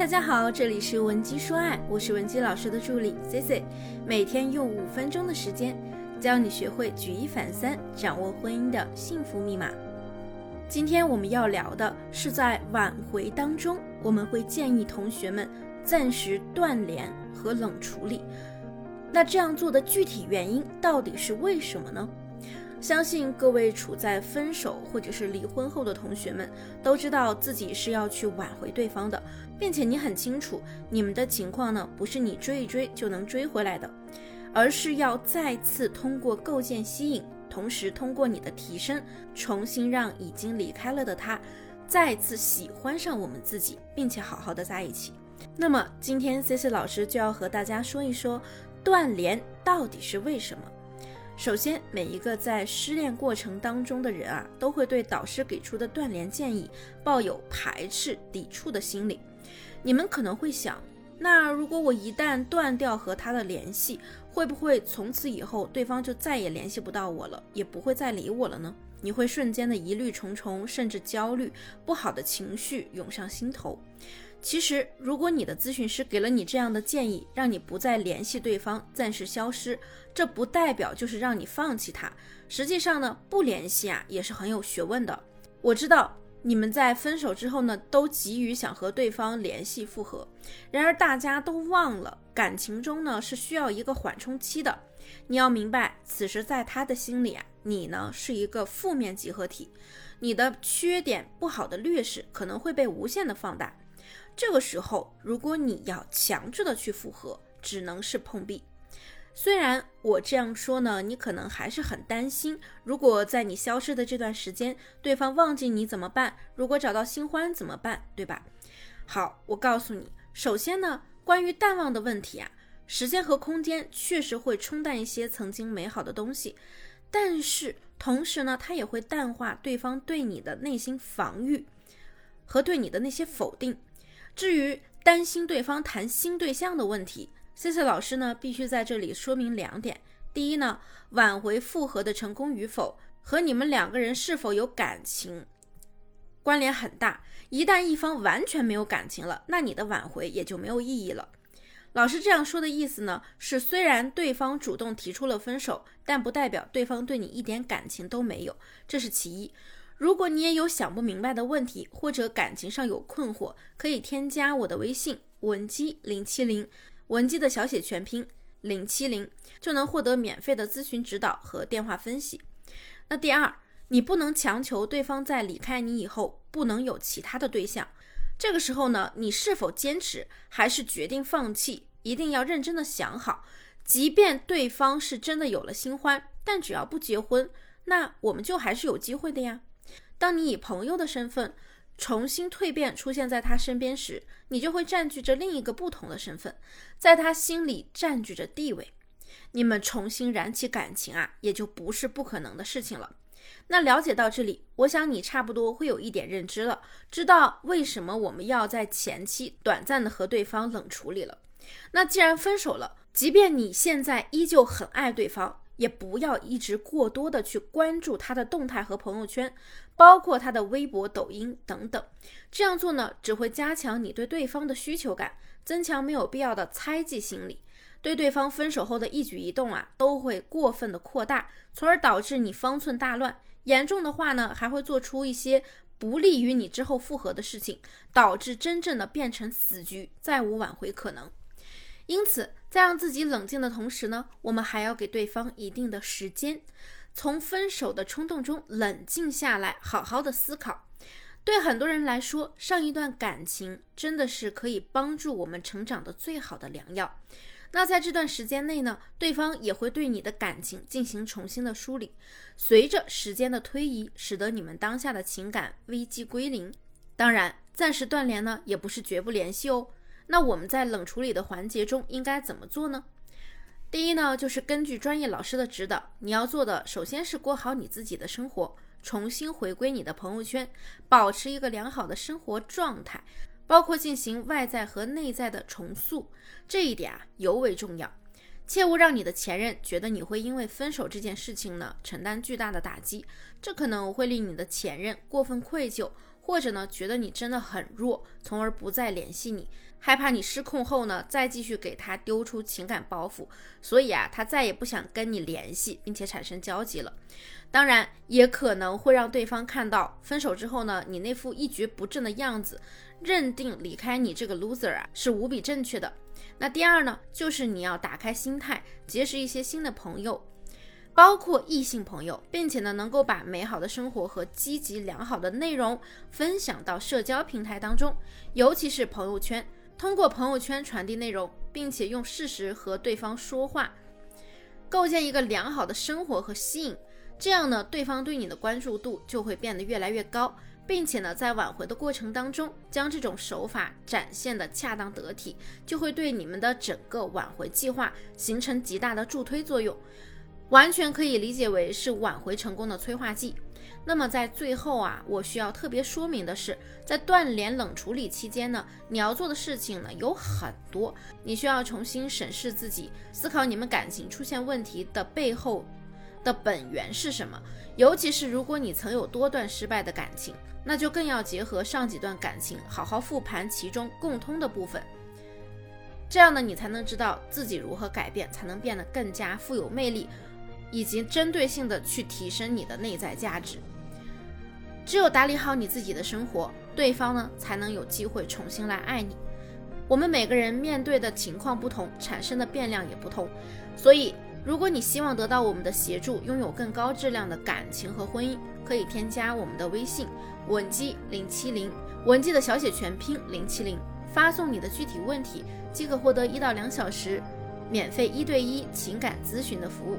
大家好，这里是文姬说爱，我是文姬老师的助理 C C，每天用五分钟的时间教你学会举一反三，掌握婚姻的幸福密码。今天我们要聊的是在挽回当中，我们会建议同学们暂时断联和冷处理。那这样做的具体原因到底是为什么呢？相信各位处在分手或者是离婚后的同学们都知道自己是要去挽回对方的，并且你很清楚你们的情况呢，不是你追一追就能追回来的，而是要再次通过构建吸引，同时通过你的提升，重新让已经离开了的他再次喜欢上我们自己，并且好好的在一起。那么今天 C C 老师就要和大家说一说断联到底是为什么。首先，每一个在失恋过程当中的人啊，都会对导师给出的断联建议抱有排斥、抵触的心理。你们可能会想，那如果我一旦断掉和他的联系，会不会从此以后对方就再也联系不到我了，也不会再理我了呢？你会瞬间的疑虑重重，甚至焦虑，不好的情绪涌上心头。其实，如果你的咨询师给了你这样的建议，让你不再联系对方，暂时消失，这不代表就是让你放弃他。实际上呢，不联系啊也是很有学问的。我知道你们在分手之后呢，都急于想和对方联系复合，然而大家都忘了，感情中呢是需要一个缓冲期的。你要明白，此时在他的心里啊，你呢是一个负面集合体，你的缺点、不好的劣势可能会被无限的放大。这个时候，如果你要强制的去复合，只能是碰壁。虽然我这样说呢，你可能还是很担心，如果在你消失的这段时间，对方忘记你怎么办？如果找到新欢怎么办？对吧？好，我告诉你，首先呢，关于淡忘的问题啊，时间和空间确实会冲淡一些曾经美好的东西，但是同时呢，它也会淡化对方对你的内心防御和对你的那些否定。至于担心对方谈新对象的问题，C C 老师呢必须在这里说明两点：第一呢，挽回复合的成功与否和你们两个人是否有感情关联很大。一旦一方完全没有感情了，那你的挽回也就没有意义了。老师这样说的意思呢，是虽然对方主动提出了分手，但不代表对方对你一点感情都没有，这是其一。如果你也有想不明白的问题，或者感情上有困惑，可以添加我的微信文姬零七零，文姬的小写全拼零七零，就能获得免费的咨询指导和电话分析。那第二，你不能强求对方在离开你以后不能有其他的对象。这个时候呢，你是否坚持，还是决定放弃，一定要认真的想好。即便对方是真的有了新欢，但只要不结婚，那我们就还是有机会的呀。当你以朋友的身份重新蜕变出现在他身边时，你就会占据着另一个不同的身份，在他心里占据着地位。你们重新燃起感情啊，也就不是不可能的事情了。那了解到这里，我想你差不多会有一点认知了，知道为什么我们要在前期短暂的和对方冷处理了。那既然分手了，即便你现在依旧很爱对方。也不要一直过多的去关注他的动态和朋友圈，包括他的微博、抖音等等。这样做呢，只会加强你对对方的需求感，增强没有必要的猜忌心理，对对方分手后的一举一动啊，都会过分的扩大，从而导致你方寸大乱。严重的话呢，还会做出一些不利于你之后复合的事情，导致真正的变成死局，再无挽回可能。因此，在让自己冷静的同时呢，我们还要给对方一定的时间，从分手的冲动中冷静下来，好好的思考。对很多人来说，上一段感情真的是可以帮助我们成长的最好的良药。那在这段时间内呢，对方也会对你的感情进行重新的梳理。随着时间的推移，使得你们当下的情感危机归零。当然，暂时断联呢，也不是绝不联系哦。那我们在冷处理的环节中应该怎么做呢？第一呢，就是根据专业老师的指导，你要做的首先是过好你自己的生活，重新回归你的朋友圈，保持一个良好的生活状态，包括进行外在和内在的重塑，这一点啊尤为重要。切勿让你的前任觉得你会因为分手这件事情呢承担巨大的打击，这可能会令你的前任过分愧疚。或者呢觉得你真的很弱，从而不再联系你，害怕你失控后呢再继续给他丢出情感包袱，所以啊他再也不想跟你联系，并且产生交集了。当然，也可能会让对方看到分手之后呢，你那副一蹶不振的样子，认定离开你这个 loser 啊是无比正确的。那第二呢，就是你要打开心态，结识一些新的朋友，包括异性朋友，并且呢，能够把美好的生活和积极良好的内容分享到社交平台当中，尤其是朋友圈，通过朋友圈传递内容，并且用事实和对方说话，构建一个良好的生活和吸引。这样呢，对方对你的关注度就会变得越来越高，并且呢，在挽回的过程当中，将这种手法展现的恰当得体，就会对你们的整个挽回计划形成极大的助推作用，完全可以理解为是挽回成功的催化剂。那么在最后啊，我需要特别说明的是，在断联冷处理期间呢，你要做的事情呢有很多，你需要重新审视自己，思考你们感情出现问题的背后。的本源是什么？尤其是如果你曾有多段失败的感情，那就更要结合上几段感情，好好复盘其中共通的部分。这样呢，你才能知道自己如何改变，才能变得更加富有魅力，以及针对性的去提升你的内在价值。只有打理好你自己的生活，对方呢才能有机会重新来爱你。我们每个人面对的情况不同，产生的变量也不同，所以。如果你希望得到我们的协助，拥有更高质量的感情和婚姻，可以添加我们的微信文姬零七零，文姬的小写全拼零七零，发送你的具体问题，即可获得一到两小时免费一对一情感咨询的服务。